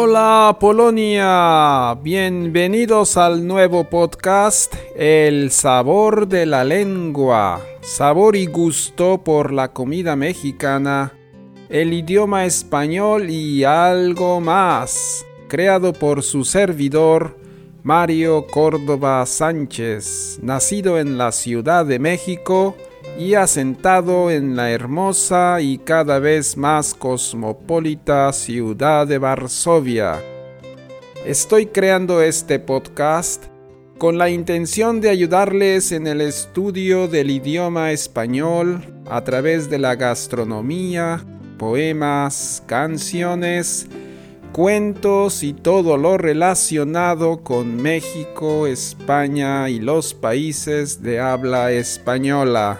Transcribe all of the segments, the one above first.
Hola Polonia, bienvenidos al nuevo podcast El sabor de la lengua, sabor y gusto por la comida mexicana, el idioma español y algo más, creado por su servidor Mario Córdoba Sánchez, nacido en la Ciudad de México, y asentado en la hermosa y cada vez más cosmopolita ciudad de Varsovia. Estoy creando este podcast con la intención de ayudarles en el estudio del idioma español a través de la gastronomía, poemas, canciones, cuentos y todo lo relacionado con México, España y los países de habla española.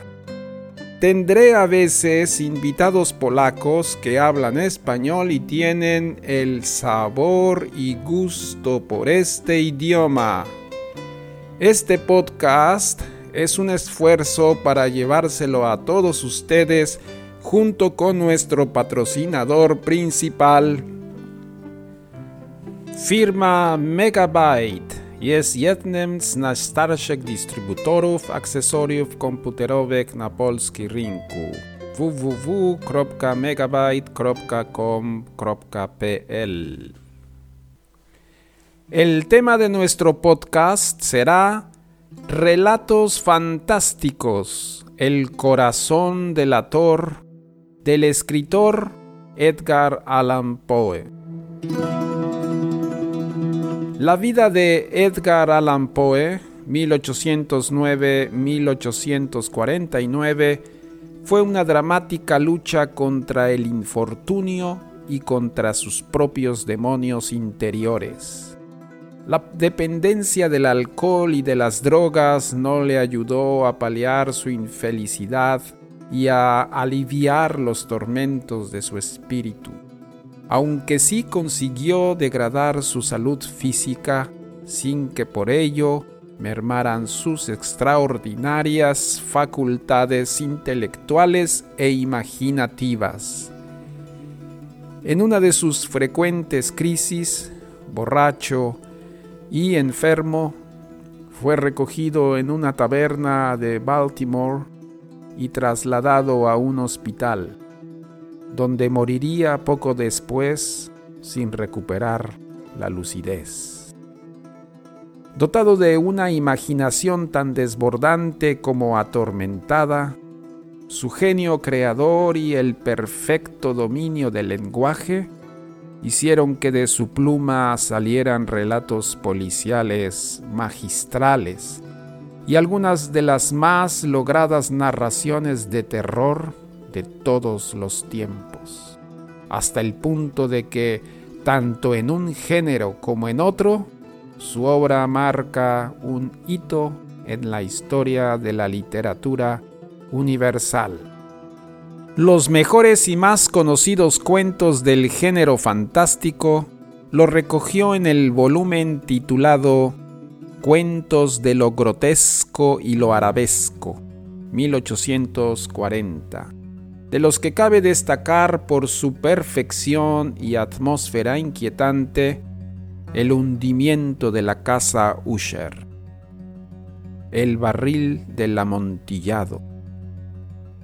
Tendré a veces invitados polacos que hablan español y tienen el sabor y gusto por este idioma. Este podcast es un esfuerzo para llevárselo a todos ustedes junto con nuestro patrocinador principal, firma Megabyte jest jednym z najstarszych dystrybutorów akcesoriów komputerowych na polskim rynku www.megabyte.com.pl El tema de nuestro podcast será Relatos Fantásticos, el corazón del ator del escritor Edgar Allan Poe. La vida de Edgar Allan Poe, 1809-1849, fue una dramática lucha contra el infortunio y contra sus propios demonios interiores. La dependencia del alcohol y de las drogas no le ayudó a paliar su infelicidad y a aliviar los tormentos de su espíritu aunque sí consiguió degradar su salud física sin que por ello mermaran sus extraordinarias facultades intelectuales e imaginativas. En una de sus frecuentes crisis, borracho y enfermo, fue recogido en una taberna de Baltimore y trasladado a un hospital donde moriría poco después sin recuperar la lucidez. Dotado de una imaginación tan desbordante como atormentada, su genio creador y el perfecto dominio del lenguaje hicieron que de su pluma salieran relatos policiales magistrales y algunas de las más logradas narraciones de terror de todos los tiempos, hasta el punto de que, tanto en un género como en otro, su obra marca un hito en la historia de la literatura universal. Los mejores y más conocidos cuentos del género fantástico lo recogió en el volumen titulado Cuentos de lo grotesco y lo arabesco, 1840 de los que cabe destacar por su perfección y atmósfera inquietante el hundimiento de la casa Usher, el barril del amontillado.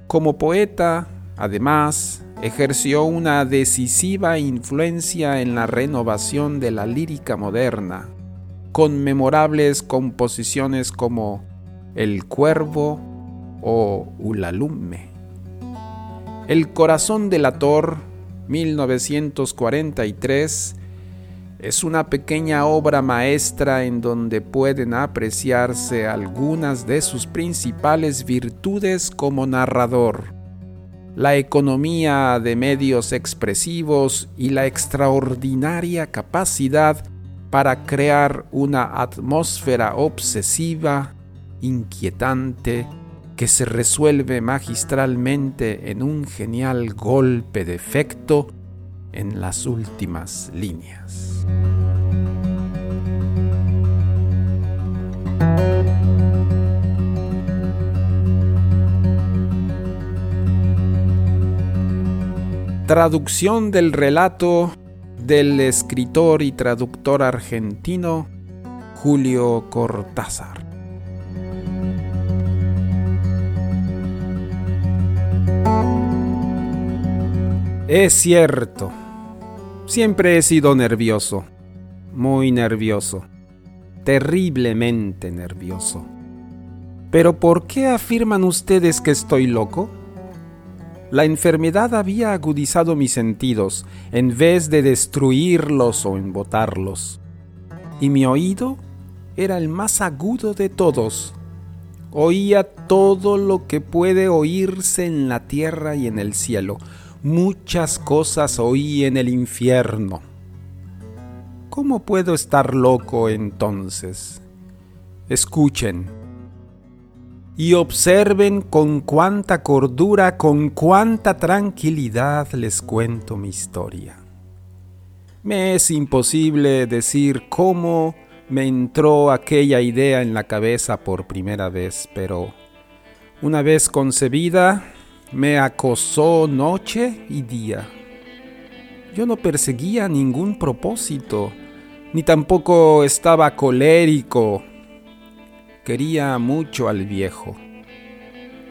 Como poeta, además, ejerció una decisiva influencia en la renovación de la lírica moderna, con memorables composiciones como El Cuervo o Ulalume. El corazón del ator, 1943, es una pequeña obra maestra en donde pueden apreciarse algunas de sus principales virtudes como narrador, la economía de medios expresivos y la extraordinaria capacidad para crear una atmósfera obsesiva, inquietante, que se resuelve magistralmente en un genial golpe de efecto en las últimas líneas. Traducción del relato del escritor y traductor argentino Julio Cortázar. Es cierto, siempre he sido nervioso, muy nervioso, terriblemente nervioso. Pero ¿por qué afirman ustedes que estoy loco? La enfermedad había agudizado mis sentidos en vez de destruirlos o embotarlos. Y mi oído era el más agudo de todos. Oía todo lo que puede oírse en la tierra y en el cielo. Muchas cosas oí en el infierno. ¿Cómo puedo estar loco entonces? Escuchen y observen con cuánta cordura, con cuánta tranquilidad les cuento mi historia. Me es imposible decir cómo me entró aquella idea en la cabeza por primera vez, pero una vez concebida, me acosó noche y día. Yo no perseguía ningún propósito, ni tampoco estaba colérico Quería mucho al viejo.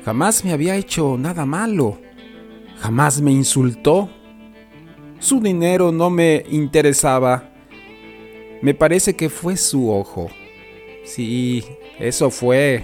Jamás me había hecho nada malo. Jamás me insultó. Su dinero no me interesaba. Me parece que fue su ojo. Sí, eso fue.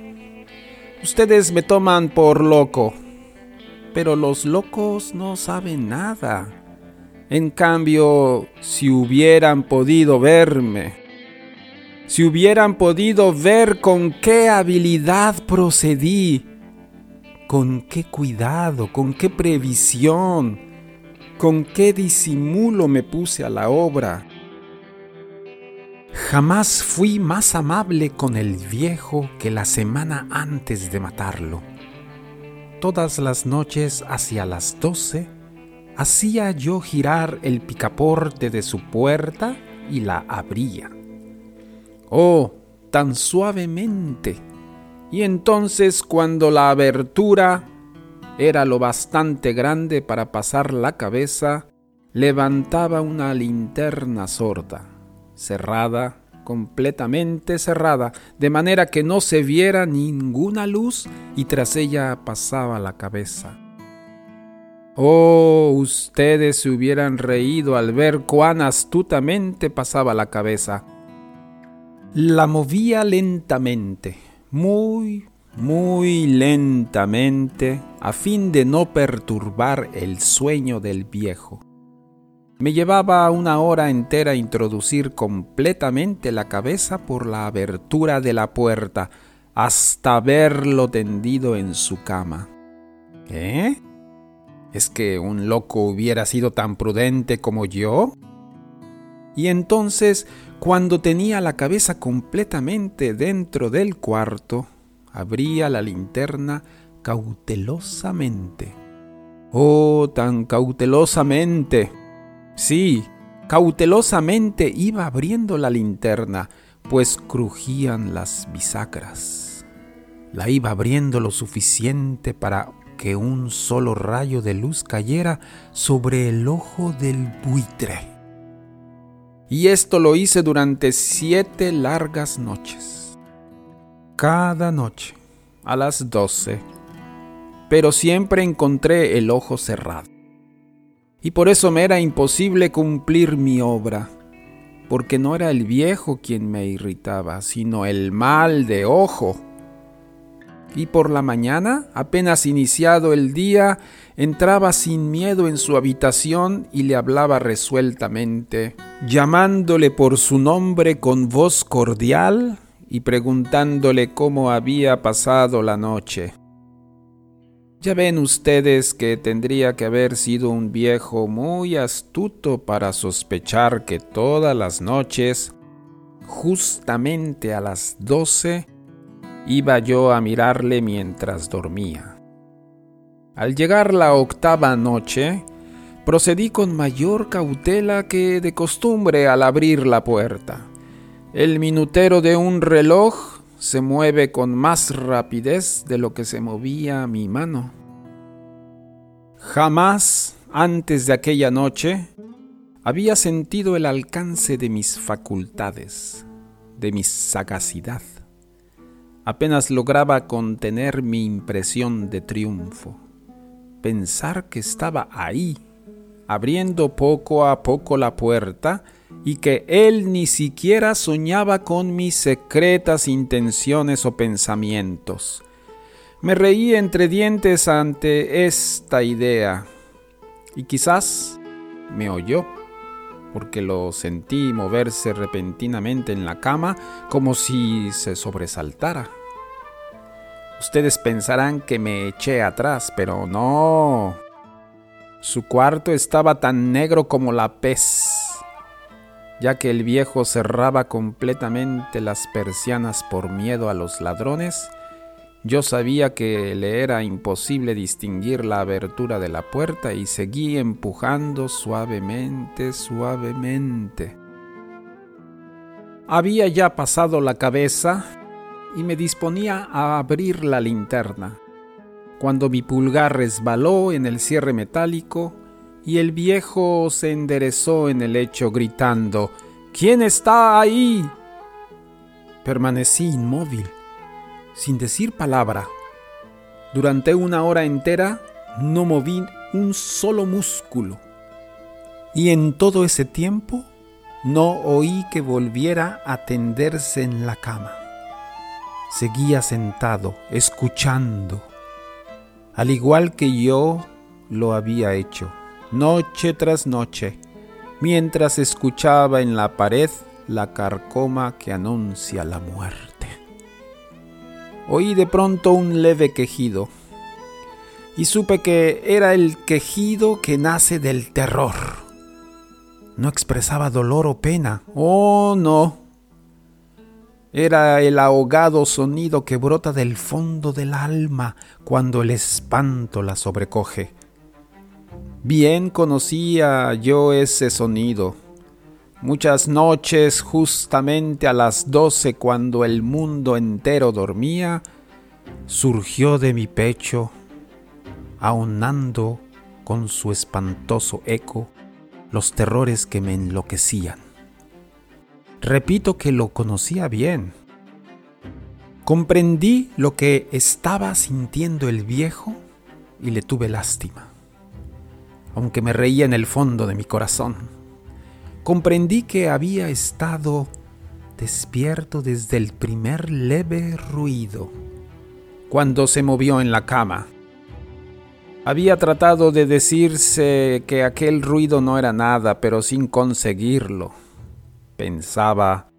Ustedes me toman por loco, pero los locos no saben nada. En cambio, si hubieran podido verme, si hubieran podido ver con qué habilidad procedí, con qué cuidado, con qué previsión, con qué disimulo me puse a la obra. Jamás fui más amable con el viejo que la semana antes de matarlo. Todas las noches hacia las doce hacía yo girar el picaporte de su puerta y la abría oh, tan suavemente. Y entonces cuando la abertura era lo bastante grande para pasar la cabeza, levantaba una linterna sorda, cerrada, completamente cerrada, de manera que no se viera ninguna luz y tras ella pasaba la cabeza. Oh, ustedes se hubieran reído al ver cuán astutamente pasaba la cabeza. La movía lentamente, muy, muy lentamente, a fin de no perturbar el sueño del viejo. Me llevaba una hora entera introducir completamente la cabeza por la abertura de la puerta hasta verlo tendido en su cama. ¿Qué? ¿Es que un loco hubiera sido tan prudente como yo? Y entonces cuando tenía la cabeza completamente dentro del cuarto, abría la linterna cautelosamente. Oh, tan cautelosamente. Sí, cautelosamente iba abriendo la linterna, pues crujían las bisagras. La iba abriendo lo suficiente para que un solo rayo de luz cayera sobre el ojo del buitre y esto lo hice durante siete largas noches. Cada noche, a las doce, pero siempre encontré el ojo cerrado. Y por eso me era imposible cumplir mi obra, porque no era el viejo quien me irritaba, sino el mal de ojo y por la mañana, apenas iniciado el día, entraba sin miedo en su habitación y le hablaba resueltamente, llamándole por su nombre con voz cordial y preguntándole cómo había pasado la noche. Ya ven ustedes que tendría que haber sido un viejo muy astuto para sospechar que todas las noches, justamente a las doce, iba yo a mirarle mientras dormía. Al llegar la octava noche, procedí con mayor cautela que de costumbre al abrir la puerta. El minutero de un reloj se mueve con más rapidez de lo que se movía mi mano. Jamás antes de aquella noche había sentido el alcance de mis facultades, de mi sagacidad. Apenas lograba contener mi impresión de triunfo, pensar que estaba ahí, abriendo poco a poco la puerta y que él ni siquiera soñaba con mis secretas intenciones o pensamientos. Me reí entre dientes ante esta idea y quizás me oyó porque lo sentí moverse repentinamente en la cama como si se sobresaltara. Ustedes pensarán que me eché atrás, pero no. Su cuarto estaba tan negro como la pez, ya que el viejo cerraba completamente las persianas por miedo a los ladrones yo sabía que le era imposible distinguir la abertura de la puerta y seguí empujando suavemente, suavemente. Había ya pasado la cabeza y me disponía a abrir la linterna, cuando mi pulgar resbaló en el cierre metálico y el viejo se enderezó en el lecho gritando ¿Quién está ahí? Permanecí inmóvil sin decir palabra. Durante una hora entera no moví un solo músculo. Y en todo ese tiempo no oí que volviera a tenderse en la cama. Seguía sentado, escuchando, al igual que yo lo había hecho, noche tras noche, mientras escuchaba en la pared la carcoma que anuncia la muerte. Oí de pronto un leve quejido y supe que era el quejido que nace del terror. No expresaba dolor o pena. Oh, no. Era el ahogado sonido que brota del fondo del alma cuando el espanto la sobrecoge. Bien conocía yo ese sonido Muchas noches, justamente a las doce, cuando el mundo entero dormía, surgió de mi pecho, aunando con su espantoso eco los terrores que me enloquecían. Repito que lo conocía bien. Comprendí lo que estaba sintiendo el viejo y le tuve lástima, aunque me reía en el fondo de mi corazón comprendí que había estado despierto desde el primer leve ruido, cuando se movió en la cama. Había tratado de decirse que aquel ruido no era nada, pero sin conseguirlo. Pensaba,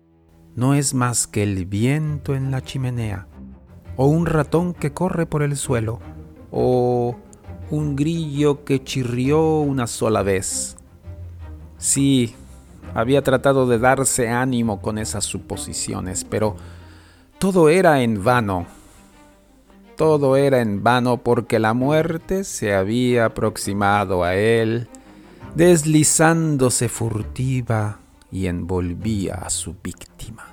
no es más que el viento en la chimenea, o un ratón que corre por el suelo, o un grillo que chirrió una sola vez. Sí, había tratado de darse ánimo con esas suposiciones, pero todo era en vano. Todo era en vano porque la muerte se había aproximado a él, deslizándose furtiva y envolvía a su víctima.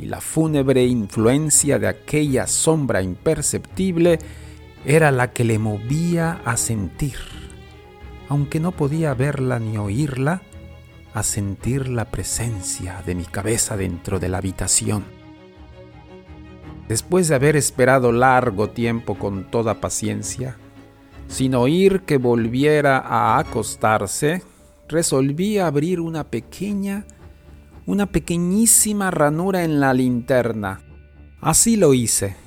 Y la fúnebre influencia de aquella sombra imperceptible era la que le movía a sentir, aunque no podía verla ni oírla, a sentir la presencia de mi cabeza dentro de la habitación. Después de haber esperado largo tiempo con toda paciencia, sin oír que volviera a acostarse, resolví abrir una pequeña, una pequeñísima ranura en la linterna. Así lo hice.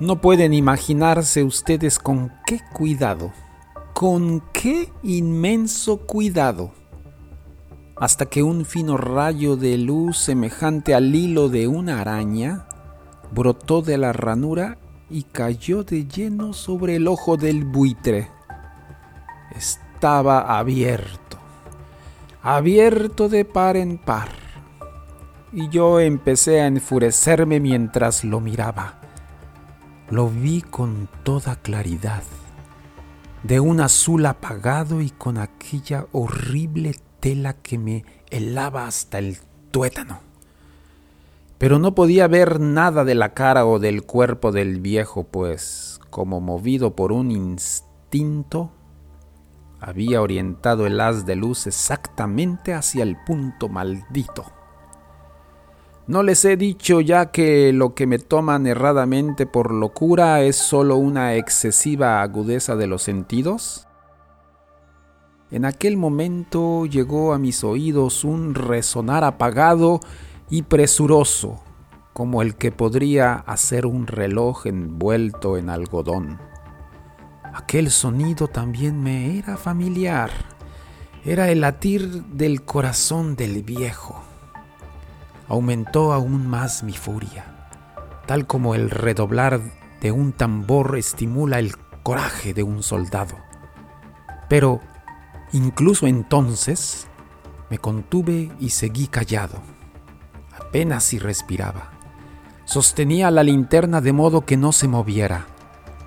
No pueden imaginarse ustedes con qué cuidado, con qué inmenso cuidado hasta que un fino rayo de luz semejante al hilo de una araña brotó de la ranura y cayó de lleno sobre el ojo del buitre. Estaba abierto, abierto de par en par, y yo empecé a enfurecerme mientras lo miraba. Lo vi con toda claridad, de un azul apagado y con aquella horrible tela que me helaba hasta el tuétano pero no podía ver nada de la cara o del cuerpo del viejo, pues, como movido por un instinto, había orientado el haz de luz exactamente hacia el punto maldito. ¿No les he dicho ya que lo que me toman erradamente por locura es sólo una excesiva agudeza de los sentidos? En aquel momento llegó a mis oídos un resonar apagado y presuroso como el que podría hacer un reloj envuelto en algodón. Aquel sonido también me era familiar. Era el latir del corazón del viejo. Aumentó aún más mi furia, tal como el redoblar de un tambor estimula el coraje de un soldado. Pero, incluso entonces, me contuve y seguí callado apenas si respiraba. Sostenía la linterna de modo que no se moviera,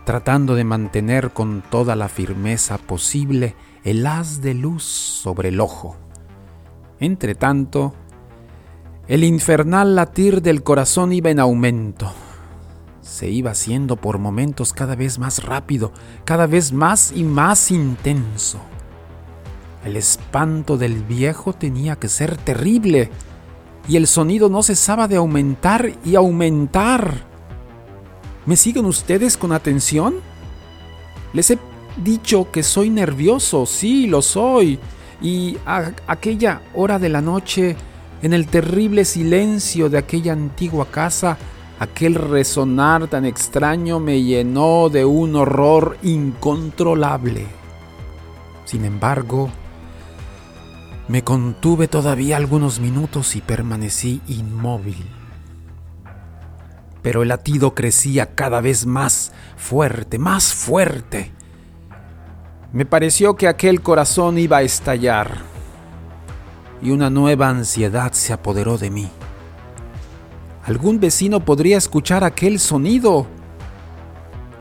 tratando de mantener con toda la firmeza posible el haz de luz sobre el ojo. Entretanto, el infernal latir del corazón iba en aumento. Se iba haciendo por momentos cada vez más rápido, cada vez más y más intenso. El espanto del viejo tenía que ser terrible y el sonido no cesaba de aumentar y aumentar. ¿Me siguen ustedes con atención? Les he dicho que soy nervioso, sí, lo soy. Y a aquella hora de la noche, en el terrible silencio de aquella antigua casa, aquel resonar tan extraño me llenó de un horror incontrolable. Sin embargo, me contuve todavía algunos minutos y permanecí inmóvil. Pero el latido crecía cada vez más fuerte, más fuerte. Me pareció que aquel corazón iba a estallar y una nueva ansiedad se apoderó de mí. ¿Algún vecino podría escuchar aquel sonido?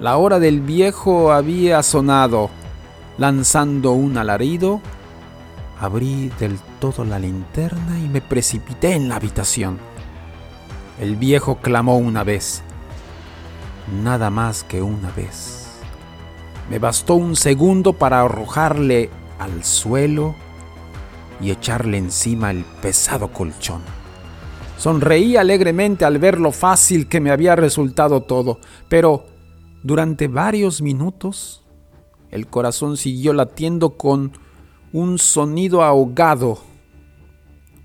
La hora del viejo había sonado, lanzando un alarido Abrí del todo la linterna y me precipité en la habitación. El viejo clamó una vez, nada más que una vez. Me bastó un segundo para arrojarle al suelo y echarle encima el pesado colchón. Sonreí alegremente al ver lo fácil que me había resultado todo, pero durante varios minutos el corazón siguió latiendo con un sonido ahogado.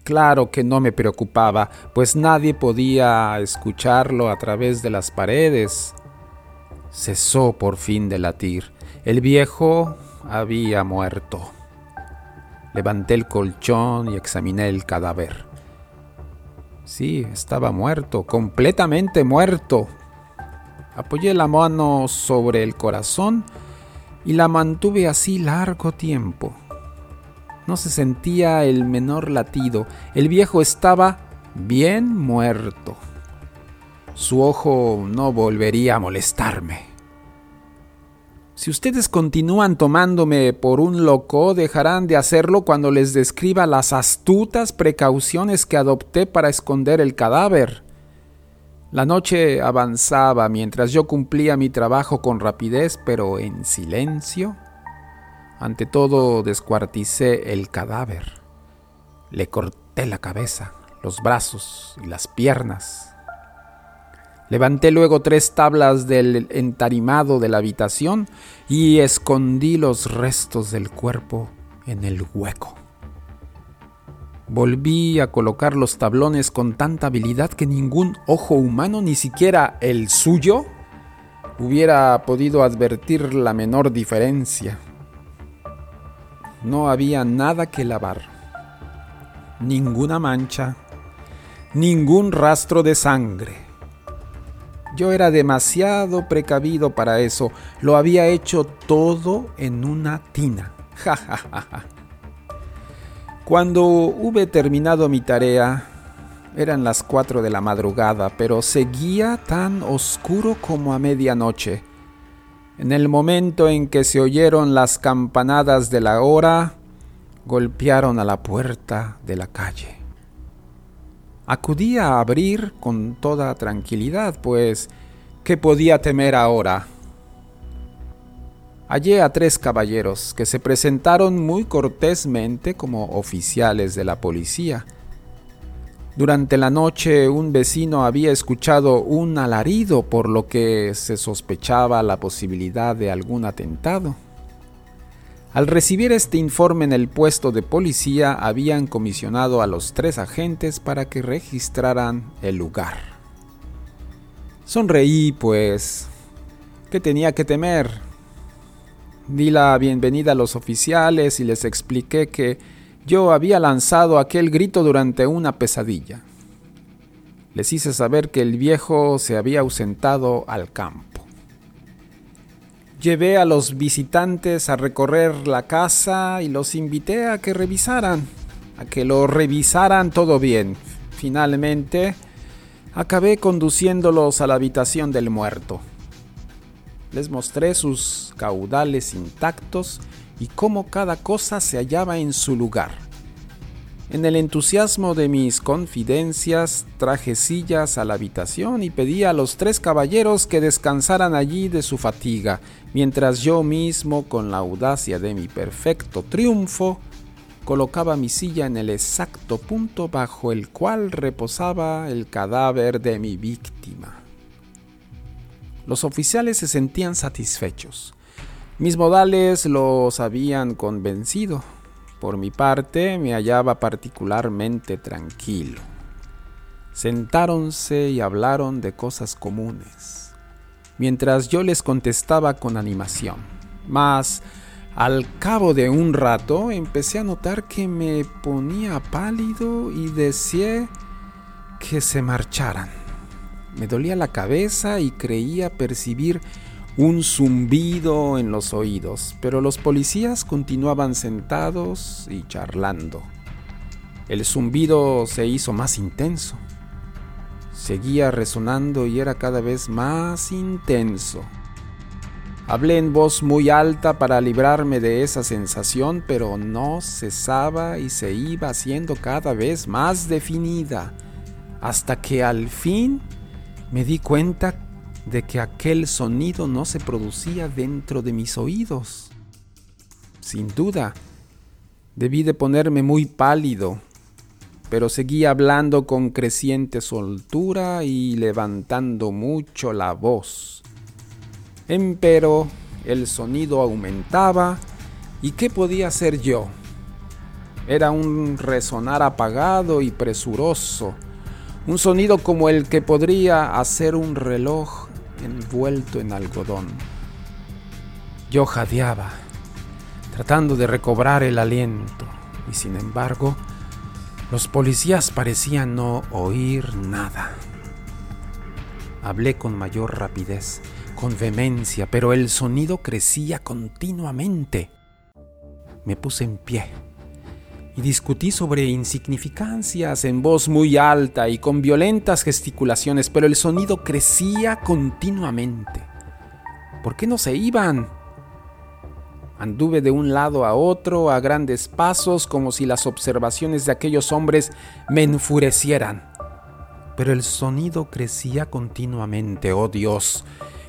Claro que no me preocupaba, pues nadie podía escucharlo a través de las paredes. Cesó por fin de latir. El viejo había muerto. Levanté el colchón y examiné el cadáver. Sí, estaba muerto, completamente muerto. Apoyé la mano sobre el corazón y la mantuve así largo tiempo. No se sentía el menor latido. El viejo estaba bien muerto. Su ojo no volvería a molestarme. Si ustedes continúan tomándome por un loco, dejarán de hacerlo cuando les describa las astutas precauciones que adopté para esconder el cadáver. La noche avanzaba mientras yo cumplía mi trabajo con rapidez, pero en silencio ante todo descuarticé el cadáver. Le corté la cabeza, los brazos y las piernas. Levanté luego tres tablas del entarimado de la habitación y escondí los restos del cuerpo en el hueco. Volví a colocar los tablones con tanta habilidad que ningún ojo humano, ni siquiera el suyo, hubiera podido advertir la menor diferencia. No había nada que lavar, ninguna mancha, ningún rastro de sangre. Yo era demasiado precavido para eso. Lo había hecho todo en una tina. Cuando hube terminado mi tarea, eran las cuatro de la madrugada, pero seguía tan oscuro como a medianoche. En el momento en que se oyeron las campanadas de la hora, golpearon a la puerta de la calle. Acudí a abrir con toda tranquilidad, pues ¿qué podía temer ahora? Hallé a tres caballeros que se presentaron muy cortésmente como oficiales de la policía. Durante la noche un vecino había escuchado un alarido por lo que se sospechaba la posibilidad de algún atentado. Al recibir este informe en el puesto de policía, habían comisionado a los tres agentes para que registraran el lugar. Sonreí, pues, ¿qué tenía que temer? Di la bienvenida a los oficiales y les expliqué que yo había lanzado aquel grito durante una pesadilla. Les hice saber que el viejo se había ausentado al campo. Llevé a los visitantes a recorrer la casa y los invité a que revisaran, a que lo revisaran todo bien. Finalmente, acabé conduciéndolos a la habitación del muerto. Les mostré sus caudales intactos y cómo cada cosa se hallaba en su lugar. En el entusiasmo de mis confidencias traje sillas a la habitación y pedí a los tres caballeros que descansaran allí de su fatiga, mientras yo mismo, con la audacia de mi perfecto triunfo, colocaba mi silla en el exacto punto bajo el cual reposaba el cadáver de mi víctima. Los oficiales se sentían satisfechos. Mis modales los habían convencido por mi parte, me hallaba particularmente tranquilo. Sentáronse y hablaron de cosas comunes, mientras yo les contestaba con animación. Mas, al cabo de un rato, empecé a notar que me ponía pálido y deseé que se marcharan. Me dolía la cabeza y creía percibir un zumbido en los oídos, pero los policías continuaban sentados y charlando. El zumbido se hizo más intenso. Seguía resonando y era cada vez más intenso. Hablé en voz muy alta para librarme de esa sensación, pero no cesaba y se iba haciendo cada vez más definida, hasta que al fin me di cuenta de que aquel sonido no se producía dentro de mis oídos. Sin duda, debí de ponerme muy pálido, pero seguí hablando con creciente soltura y levantando mucho la voz. Empero el sonido aumentaba y ¿qué podía hacer yo? Era un resonar apagado y presuroso, un sonido como el que podría hacer un reloj envuelto en algodón. Yo jadeaba, tratando de recobrar el aliento, y sin embargo, los policías parecían no oír nada. Hablé con mayor rapidez, con vehemencia, pero el sonido crecía continuamente. Me puse en pie y discutí sobre insignificancias en voz muy alta y con violentas gesticulaciones, pero el sonido crecía continuamente. ¿Por qué no se iban? Anduve de un lado a otro a grandes pasos como si las observaciones de aquellos hombres me enfurecieran. Pero el sonido crecía continuamente. Oh Dios,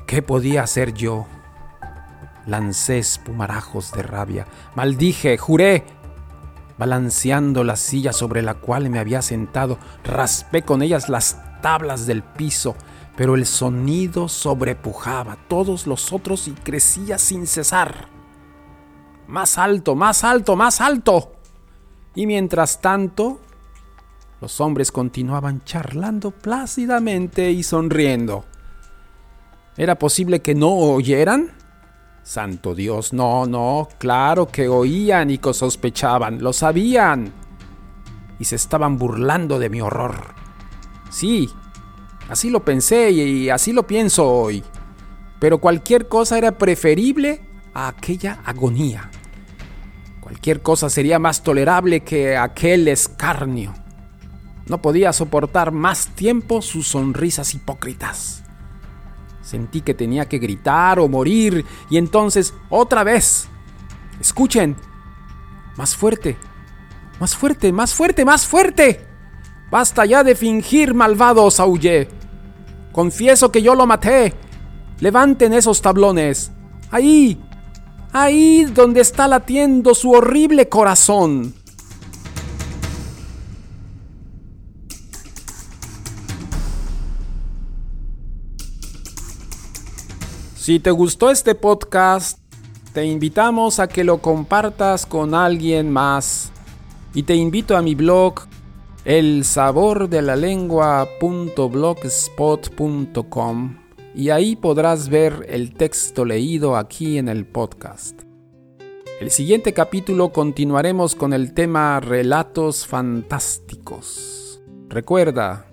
¿qué podía hacer yo? Lancé espumarajos de rabia, maldije, juré, Balanceando la silla sobre la cual me había sentado, raspé con ellas las tablas del piso, pero el sonido sobrepujaba a todos los otros y crecía sin cesar. Más alto, más alto, más alto. Y mientras tanto, los hombres continuaban charlando plácidamente y sonriendo. ¿Era posible que no oyeran? Santo Dios, no, no, claro que oían y que sospechaban, lo sabían. Y se estaban burlando de mi horror. Sí, Así lo pensé y así lo pienso hoy. Pero cualquier cosa era preferible a aquella agonía. Cualquier cosa sería más tolerable que aquel escarnio. No podía soportar más tiempo sus sonrisas hipócritas. Sentí que tenía que gritar o morir y entonces otra vez. Escuchen. Más fuerte. Más fuerte, más fuerte, más fuerte. Basta ya de fingir, malvados, aullé. Confieso que yo lo maté. Levanten esos tablones. Ahí. Ahí donde está latiendo su horrible corazón. Si te gustó este podcast, te invitamos a que lo compartas con alguien más. Y te invito a mi blog el sabor de la lengua.blogspot.com y ahí podrás ver el texto leído aquí en el podcast. El siguiente capítulo continuaremos con el tema relatos fantásticos. Recuerda,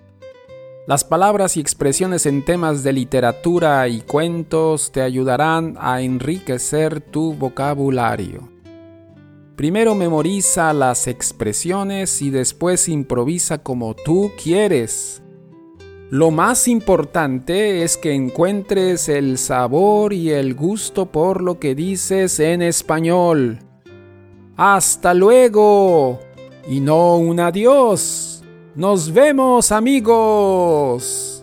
las palabras y expresiones en temas de literatura y cuentos te ayudarán a enriquecer tu vocabulario. Primero memoriza las expresiones y después improvisa como tú quieres. Lo más importante es que encuentres el sabor y el gusto por lo que dices en español. Hasta luego. Y no un adiós. Nos vemos amigos.